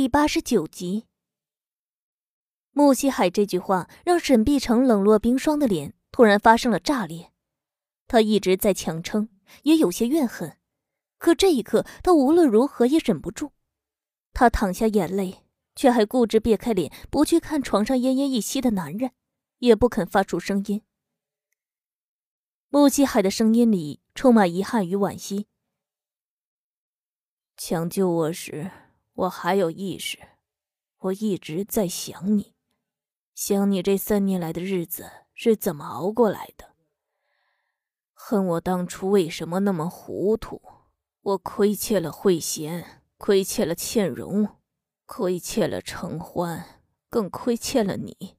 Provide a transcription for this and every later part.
第八十九集。穆西海这句话让沈碧城冷若冰霜的脸突然发生了炸裂。他一直在强撑，也有些怨恨，可这一刻他无论如何也忍不住。他淌下眼泪，却还固执别开脸，不去看床上奄奄一息的男人，也不肯发出声音。穆西海的声音里充满遗憾与惋惜。抢救我时，我还有意识，我一直在想你，想你这三年来的日子是怎么熬过来的。恨我当初为什么那么糊涂，我亏欠了慧娴，亏欠了倩蓉，亏欠了承欢，更亏欠了你。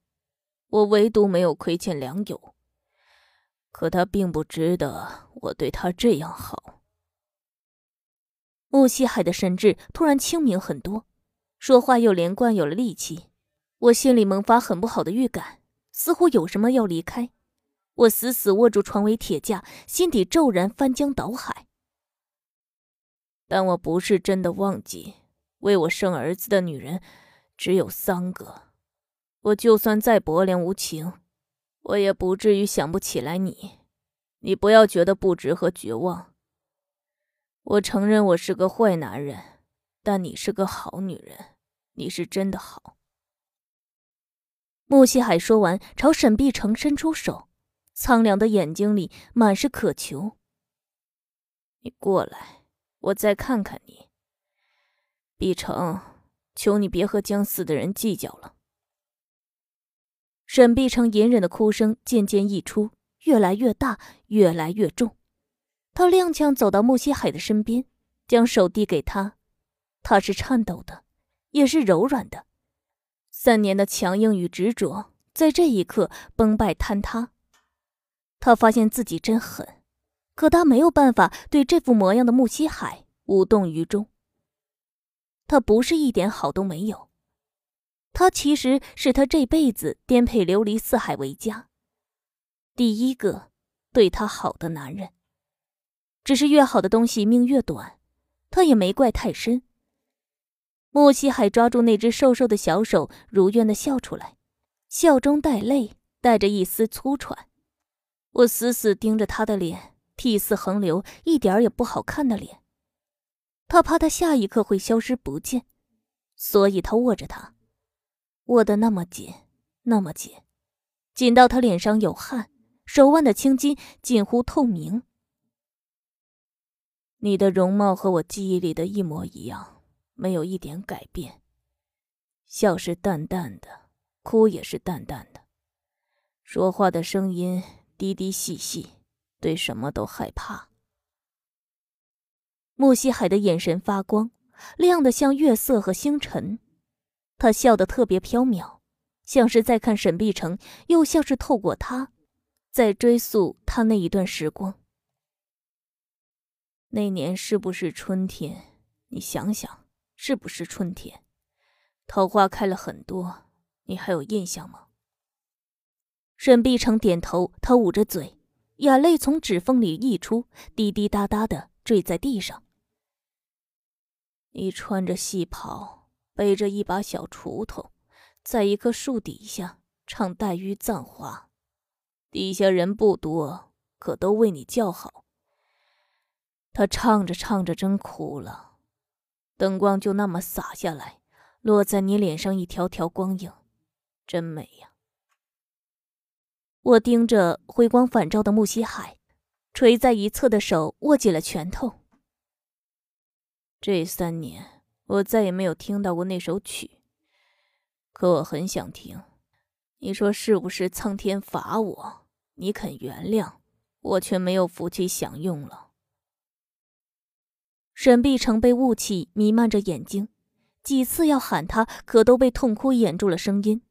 我唯独没有亏欠良友，可他并不值得我对他这样好。穆西海的神智突然清明很多，说话又连贯，有了力气。我心里萌发很不好的预感，似乎有什么要离开。我死死握住床尾铁架，心底骤然翻江倒海。但我不是真的忘记，为我生儿子的女人只有三个。我就算再薄凉无情，我也不至于想不起来你。你不要觉得不值和绝望。我承认我是个坏男人，但你是个好女人，你是真的好。穆西海说完，朝沈碧城伸出手，苍凉的眼睛里满是渴求。你过来，我再看看你。碧城，求你别和将死的人计较了。沈碧城隐忍的哭声渐渐溢出，越来越大，越来越重。他踉跄走到穆西海的身边，将手递给他。他是颤抖的，也是柔软的。三年的强硬与执着，在这一刻崩败坍塌。他发现自己真狠，可他没有办法对这副模样的穆西海无动于衷。他不是一点好都没有，他其实是他这辈子颠沛流离、四海为家，第一个对他好的男人。只是越好的东西命越短，他也没怪太深。莫西海抓住那只瘦瘦的小手，如愿的笑出来，笑中带泪，带着一丝粗喘。我死死盯着他的脸，涕泗横流，一点也不好看的脸。他怕他下一刻会消失不见，所以他握着他，握得那么紧，那么紧，紧到他脸上有汗，手腕的青筋近乎透明。你的容貌和我记忆里的一模一样，没有一点改变。笑是淡淡的，哭也是淡淡的，说话的声音低低细细，对什么都害怕。穆西海的眼神发光，亮得像月色和星辰。他笑得特别飘渺，像是在看沈碧城，又像是透过他，在追溯他那一段时光。那年是不是春天？你想想，是不是春天？桃花开了很多，你还有印象吗？沈碧城点头，他捂着嘴，眼泪从指缝里溢出，滴滴答答的坠在地上。你穿着戏袍，背着一把小锄头，在一棵树底下唱《黛玉葬花》，底下人不多，可都为你叫好。他唱着唱着，真哭了，灯光就那么洒下来，落在你脸上一条条光影，真美呀。我盯着回光返照的木西海，垂在一侧的手握紧了拳头。这三年，我再也没有听到过那首曲，可我很想听。你说是不是苍天罚我？你肯原谅，我却没有福气享用了。沈碧城被雾气弥漫着眼睛，几次要喊他，可都被痛哭掩住了声音。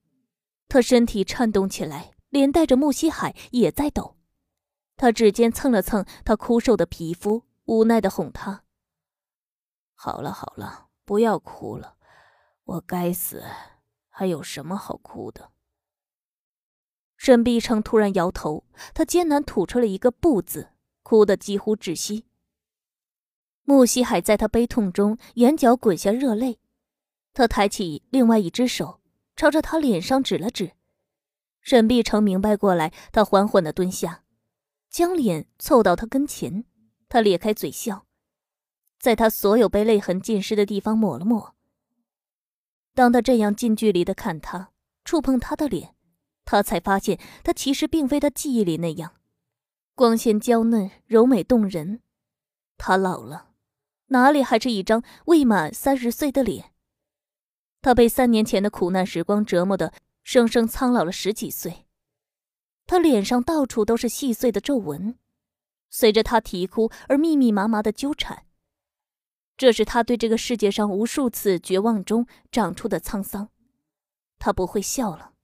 他身体颤动起来，连带着穆西海也在抖。他指尖蹭了蹭他枯瘦的皮肤，无奈的哄他：“好了好了，不要哭了，我该死，还有什么好哭的？”沈碧城突然摇头，他艰难吐出了一个“不”字，哭得几乎窒息。穆西海在他悲痛中眼角滚下热泪，他抬起另外一只手，朝着他脸上指了指。沈碧城明白过来，他缓缓的蹲下，将脸凑到他跟前。他咧开嘴笑，在他所有被泪痕浸湿的地方抹了抹。当他这样近距离的看他，触碰他的脸，他才发现他其实并非他记忆里那样，光鲜娇嫩、柔美动人。他老了，哪里还是一张未满三十岁的脸？他被三年前的苦难时光折磨的，生生苍老了十几岁。他脸上到处都是细碎的皱纹，随着他啼哭而密密麻麻的纠缠。这是他对这个世界上无数次绝望中长出的沧桑。他不会笑了，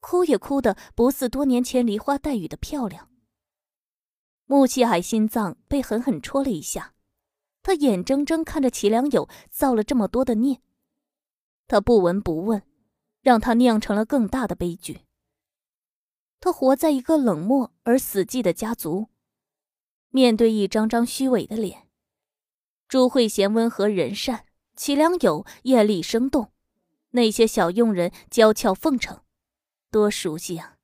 哭也哭得不似多年前梨花带雨的漂亮。穆七海心脏被狠狠戳了一下，他眼睁睁看着齐良友造了这么多的孽。他不闻不问，让他酿成了更大的悲剧。他活在一个冷漠而死寂的家族，面对一张张虚伪的脸。朱慧娴温和仁善，齐良友艳丽生动，那些小佣人娇俏奉承，多熟悉啊！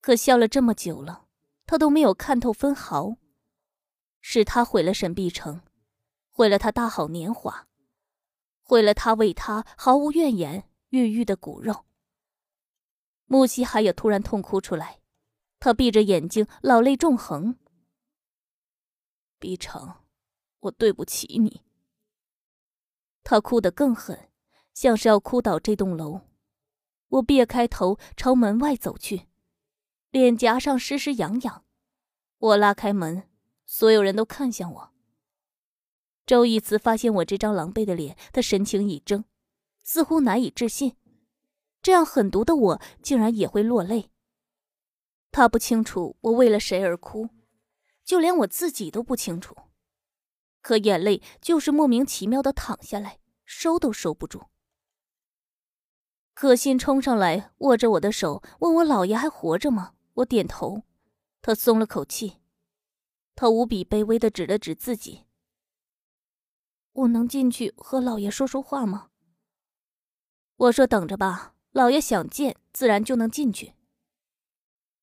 可笑了这么久了，他都没有看透分毫。是他毁了沈碧城，毁了他大好年华。毁了他为他毫无怨言孕育的骨肉。木西海也突然痛哭出来，他闭着眼睛，老泪纵横。碧城，我对不起你。他哭得更狠，像是要哭倒这栋楼。我别开头朝门外走去，脸颊上湿湿痒痒。我拉开门，所有人都看向我。周一慈发现我这张狼狈的脸，他神情一怔，似乎难以置信，这样狠毒的我竟然也会落泪。他不清楚我为了谁而哭，就连我自己都不清楚，可眼泪就是莫名其妙的淌下来，收都收不住。可心冲上来，握着我的手，问我老爷还活着吗？我点头，他松了口气，他无比卑微的指了指自己。我能进去和老爷说说话吗？我说等着吧，老爷想见，自然就能进去。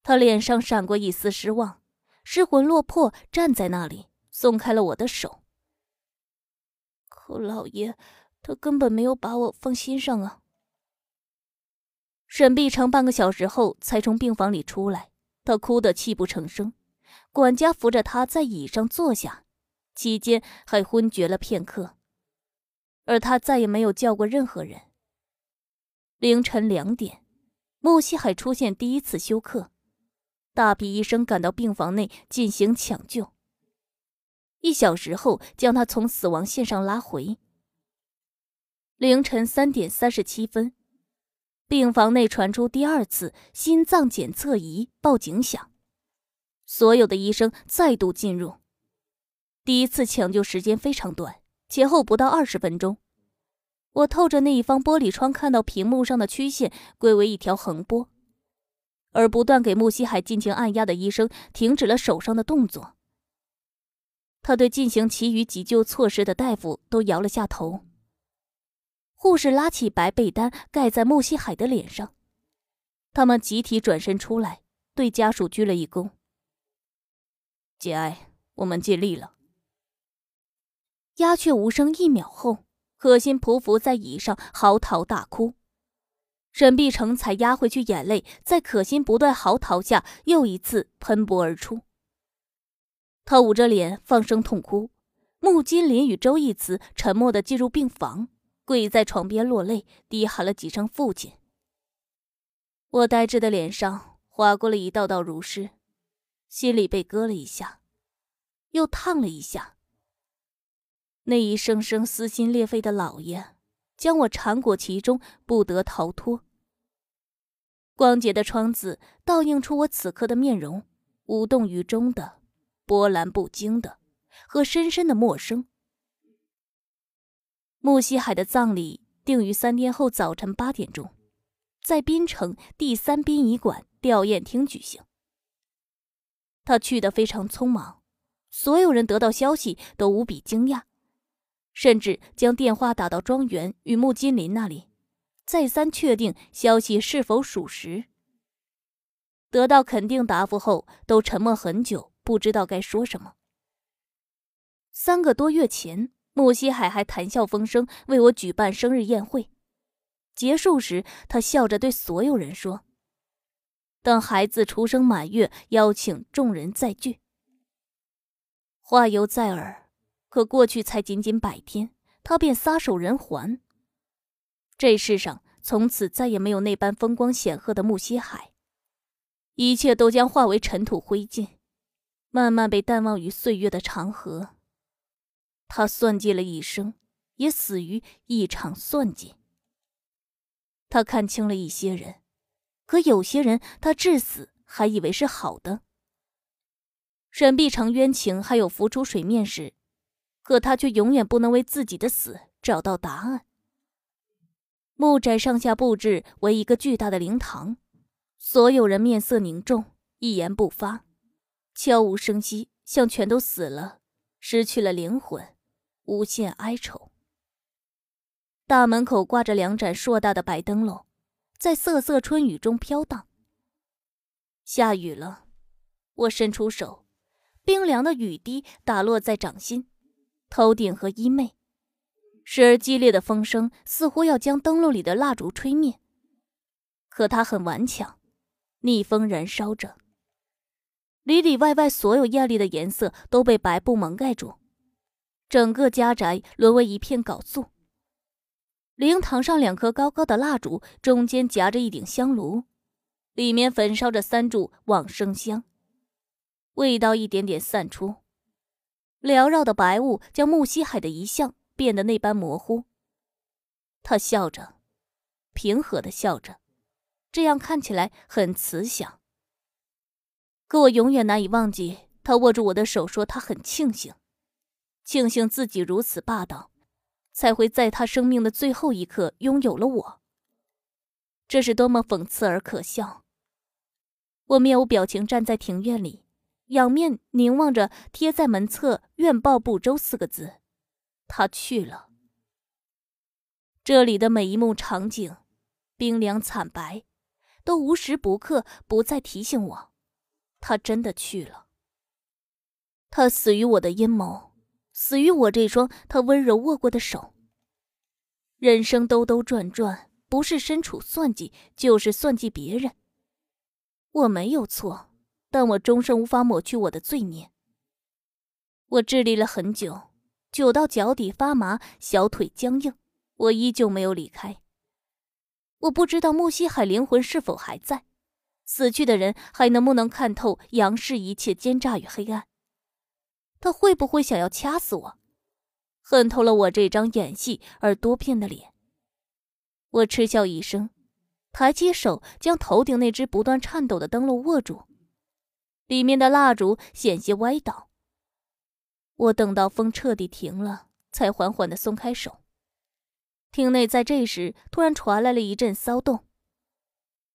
他脸上闪过一丝失望，失魂落魄站在那里，松开了我的手。可老爷，他根本没有把我放心上啊。沈碧城半个小时后才从病房里出来，他哭得泣不成声，管家扶着他在椅上坐下。期间还昏厥了片刻，而他再也没有叫过任何人。凌晨两点，穆西海出现第一次休克，大批医生赶到病房内进行抢救。一小时后，将他从死亡线上拉回。凌晨三点三十七分，病房内传出第二次心脏检测仪报警响，所有的医生再度进入。第一次抢救时间非常短，前后不到二十分钟。我透着那一方玻璃窗看到屏幕上的曲线归为一条横波，而不断给穆西海进行按压的医生停止了手上的动作。他对进行其余急救措施的大夫都摇了下头。护士拉起白被单盖在穆西海的脸上，他们集体转身出来，对家属鞠了一躬：“节哀，我们尽力了。”鸦雀无声。一秒后，可心匍匐在椅上嚎啕大哭，沈碧城才压回去眼泪，在可心不断嚎啕下，又一次喷薄而出。他捂着脸放声痛哭。穆金林与周义慈沉默的进入病房，跪在床边落泪，低喊了几声“父亲”。我呆滞的脸上划过了一道道如湿，心里被割了一下，又烫了一下。那一声声撕心裂肺的“老爷”，将我缠裹其中，不得逃脱。光洁的窗子倒映出我此刻的面容，无动于衷的，波澜不惊的，和深深的陌生。穆西海的葬礼定于三天后早晨八点钟，在滨城第三殡仪馆吊唁厅举行。他去的非常匆忙，所有人得到消息都无比惊讶。甚至将电话打到庄园与穆金林那里，再三确定消息是否属实。得到肯定答复后，都沉默很久，不知道该说什么。三个多月前，穆西海还谈笑风生为我举办生日宴会，结束时，他笑着对所有人说：“等孩子出生满月，邀请众人再聚。”话犹在耳。可过去才仅仅百天，他便撒手人寰。这世上从此再也没有那般风光显赫的木西海，一切都将化为尘土灰烬，慢慢被淡忘于岁月的长河。他算计了一生，也死于一场算计。他看清了一些人，可有些人他至死还以为是好的。沈碧城冤情还有浮出水面时。可他却永远不能为自己的死找到答案。木宅上下布置为一个巨大的灵堂，所有人面色凝重，一言不发，悄无声息，像全都死了，失去了灵魂，无限哀愁。大门口挂着两盏硕大的白灯笼，在瑟瑟春雨中飘荡。下雨了，我伸出手，冰凉的雨滴打落在掌心。头顶和衣袂，时而激烈的风声似乎要将灯笼里的蜡烛吹灭，可它很顽强，逆风燃烧着。里里外外所有艳丽的颜色都被白布蒙盖住，整个家宅沦为一片缟素。灵堂上两颗高高的蜡烛，中间夹着一顶香炉，里面焚烧着三柱往生香，味道一点点散出。缭绕的白雾将木西海的遗像变得那般模糊。他笑着，平和的笑着，这样看起来很慈祥。可我永远难以忘记，他握住我的手说：“他很庆幸，庆幸自己如此霸道，才会在他生命的最后一刻拥有了我。”这是多么讽刺而可笑！我面无表情站在庭院里。仰面凝望着贴在门侧“愿报不周”四个字，他去了。这里的每一幕场景，冰凉惨白，都无时不刻不再提醒我，他真的去了。他死于我的阴谋，死于我这双他温柔握过的手。人生兜兜转转，不是身处算计，就是算计别人。我没有错。但我终生无法抹去我的罪孽。我致力了很久，久到脚底发麻，小腿僵硬，我依旧没有离开。我不知道木西海灵魂是否还在，死去的人还能不能看透杨氏一切奸诈与黑暗？他会不会想要掐死我？恨透了我这张演戏而多变的脸。我嗤笑一声，抬起手将头顶那只不断颤抖的灯笼握住。里面的蜡烛险些歪倒。我等到风彻底停了，才缓缓的松开手。厅内在这时突然传来了一阵骚动。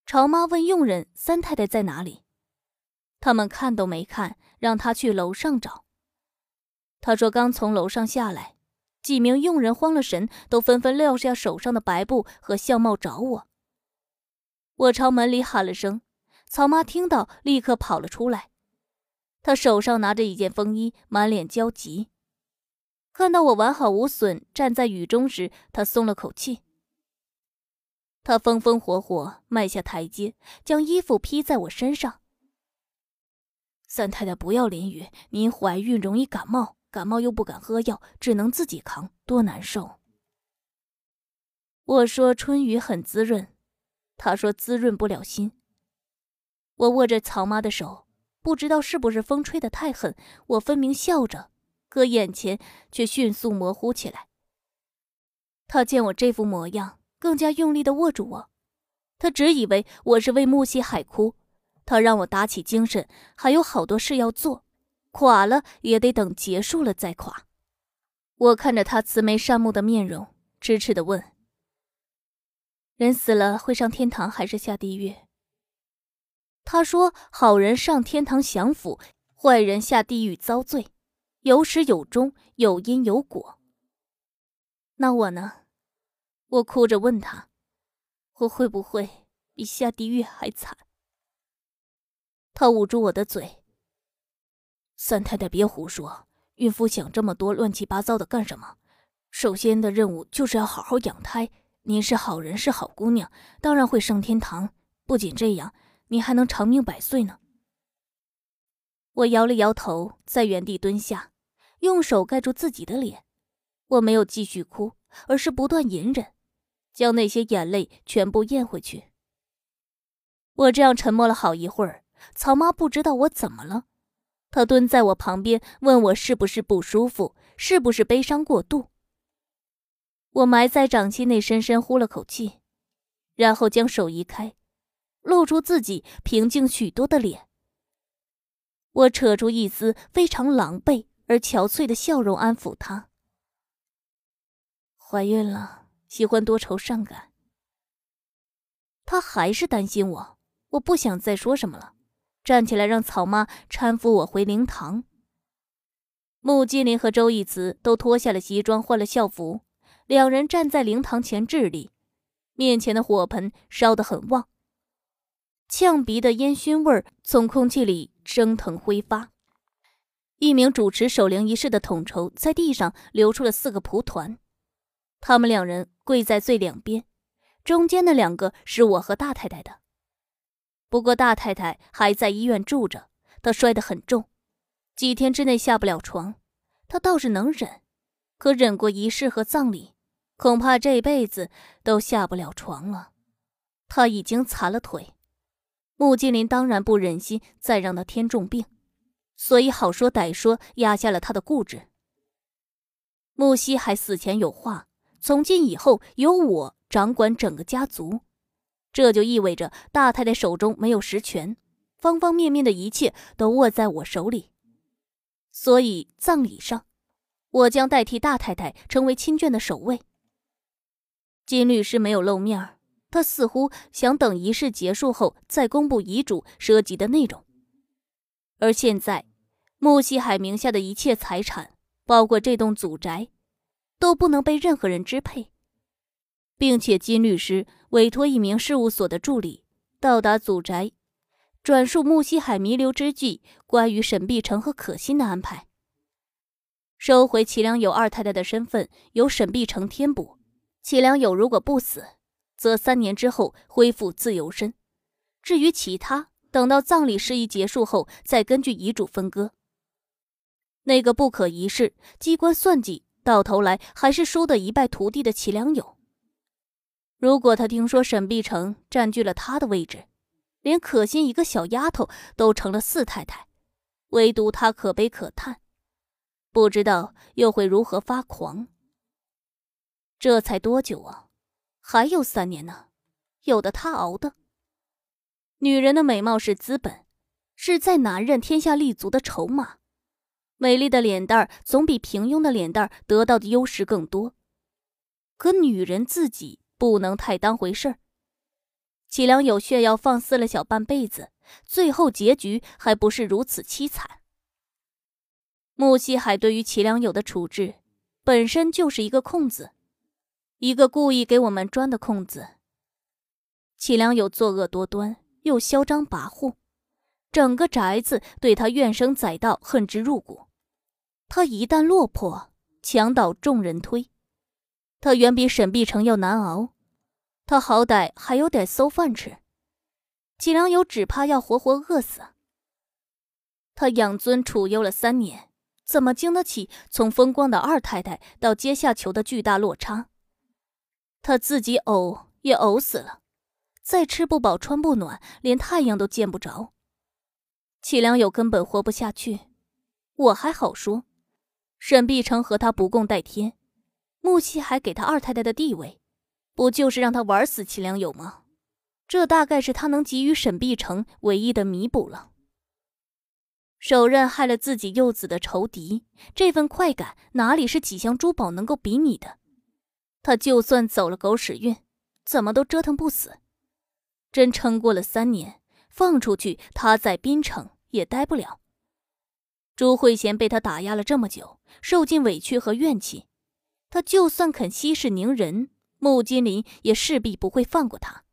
朝妈问佣人：“三太太在哪里？”他们看都没看，让他去楼上找。他说：“刚从楼上下来。”几名佣人慌了神，都纷纷撂下手上的白布和相帽找我。我朝门里喊了声。曹妈听到，立刻跑了出来。她手上拿着一件风衣，满脸焦急。看到我完好无损站在雨中时，她松了口气。她风风火火迈下台阶，将衣服披在我身上。三太太，不要淋雨，您怀孕容易感冒，感冒又不敢喝药，只能自己扛，多难受。我说春雨很滋润，她说滋润不了心。我握着曹妈的手，不知道是不是风吹得太狠，我分明笑着，可眼前却迅速模糊起来。他见我这副模样，更加用力地握住我。他只以为我是为木西海哭，他让我打起精神，还有好多事要做，垮了也得等结束了再垮。我看着他慈眉善目的面容，痴痴地问：“人死了会上天堂还是下地狱？”他说：“好人上天堂享福，坏人下地狱遭罪，有始有终，有因有果。”那我呢？我哭着问他：“我会不会比下地狱还惨？”他捂住我的嘴：“三太太，别胡说，孕妇想这么多乱七八糟的干什么？首先的任务就是要好好养胎。您是好人，是好姑娘，当然会上天堂。不仅这样，你还能长命百岁呢。”我摇了摇头，在原地蹲下，用手盖住自己的脸。我没有继续哭，而是不断隐忍，将那些眼泪全部咽回去。我这样沉默了好一会儿，曹妈不知道我怎么了，她蹲在我旁边，问我是不是不舒服，是不是悲伤过度。我埋在掌心内，深深呼了口气，然后将手移开，露出自己平静许多的脸。我扯出一丝非常狼狈而憔悴的笑容，安抚她。怀孕了，喜欢多愁善感。他还是担心我，我不想再说什么了，站起来让草妈搀扶我回灵堂。穆金林和周义慈都脱下了西装，换了校服，两人站在灵堂前致礼，面前的火盆烧得很旺，呛鼻的烟熏味儿从空气里蒸腾挥发。一名主持守灵仪式的统筹在地上留出了四个蒲团。他们两人跪在最两边，中间的两个是我和大太太的。不过大太太还在医院住着，她摔得很重，几天之内下不了床。她倒是能忍，可忍过仪式和葬礼，恐怕这辈子都下不了床了。她已经残了腿，穆金林当然不忍心再让她添重病，所以好说歹说压下了他的固执。穆西海死前有话。从今以后，由我掌管整个家族，这就意味着大太太手中没有实权，方方面面的一切都握在我手里。所以葬礼上，我将代替大太太成为亲眷的守卫。金律师没有露面他似乎想等仪式结束后再公布遗嘱涉及的内容。而现在，穆西海名下的一切财产，包括这栋祖宅。都不能被任何人支配，并且金律师委托一名事务所的助理到达祖宅，转述穆西海弥留之际关于沈碧城和可心的安排。收回齐良友二太太的身份由沈碧城填补，齐良友如果不死，则三年之后恢复自由身。至于其他，等到葬礼事宜结束后再根据遗嘱分割。那个不可一世、机关算计。到头来还是输得一败涂地的齐良友。如果他听说沈碧城占据了他的位置，连可心一个小丫头都成了四太太，唯独他可悲可叹，不知道又会如何发狂。这才多久啊？还有三年呢，有的他熬的。女人的美貌是资本，是在男人天下立足的筹码。美丽的脸蛋儿总比平庸的脸蛋儿得到的优势更多，可女人自己不能太当回事儿。齐良友炫耀放肆了小半辈子，最后结局还不是如此凄惨。穆西海对于齐良友的处置，本身就是一个空子，一个故意给我们钻的空子。齐良友作恶多端，又嚣张跋扈，整个宅子对他怨声载道，恨之入骨。他一旦落魄，墙倒众人推。他远比沈碧城要难熬，他好歹还有点馊饭吃，齐良友只怕要活活饿死。他养尊处优了三年，怎么经得起从风光的二太太到阶下囚的巨大落差？他自己呕也呕死了，再吃不饱穿不暖，连太阳都见不着。齐良友根本活不下去，我还好说。沈碧城和他不共戴天，木西还给他二太太的地位，不就是让他玩死齐良友吗？这大概是他能给予沈碧城唯一的弥补了。手刃害了自己幼子的仇敌，这份快感哪里是几箱珠宝能够比拟的？他就算走了狗屎运，怎么都折腾不死。真撑过了三年，放出去，他在滨城也待不了。朱慧贤被他打压了这么久，受尽委屈和怨气，他就算肯息事宁人，穆金林也势必不会放过他。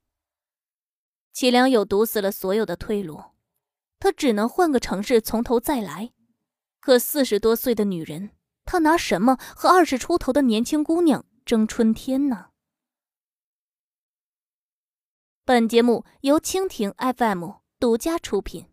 齐良友堵死了所有的退路，他只能换个城市从头再来。可四十多岁的女人，他拿什么和二十出头的年轻姑娘争春天呢？本节目由蜻蜓 FM 独家出品。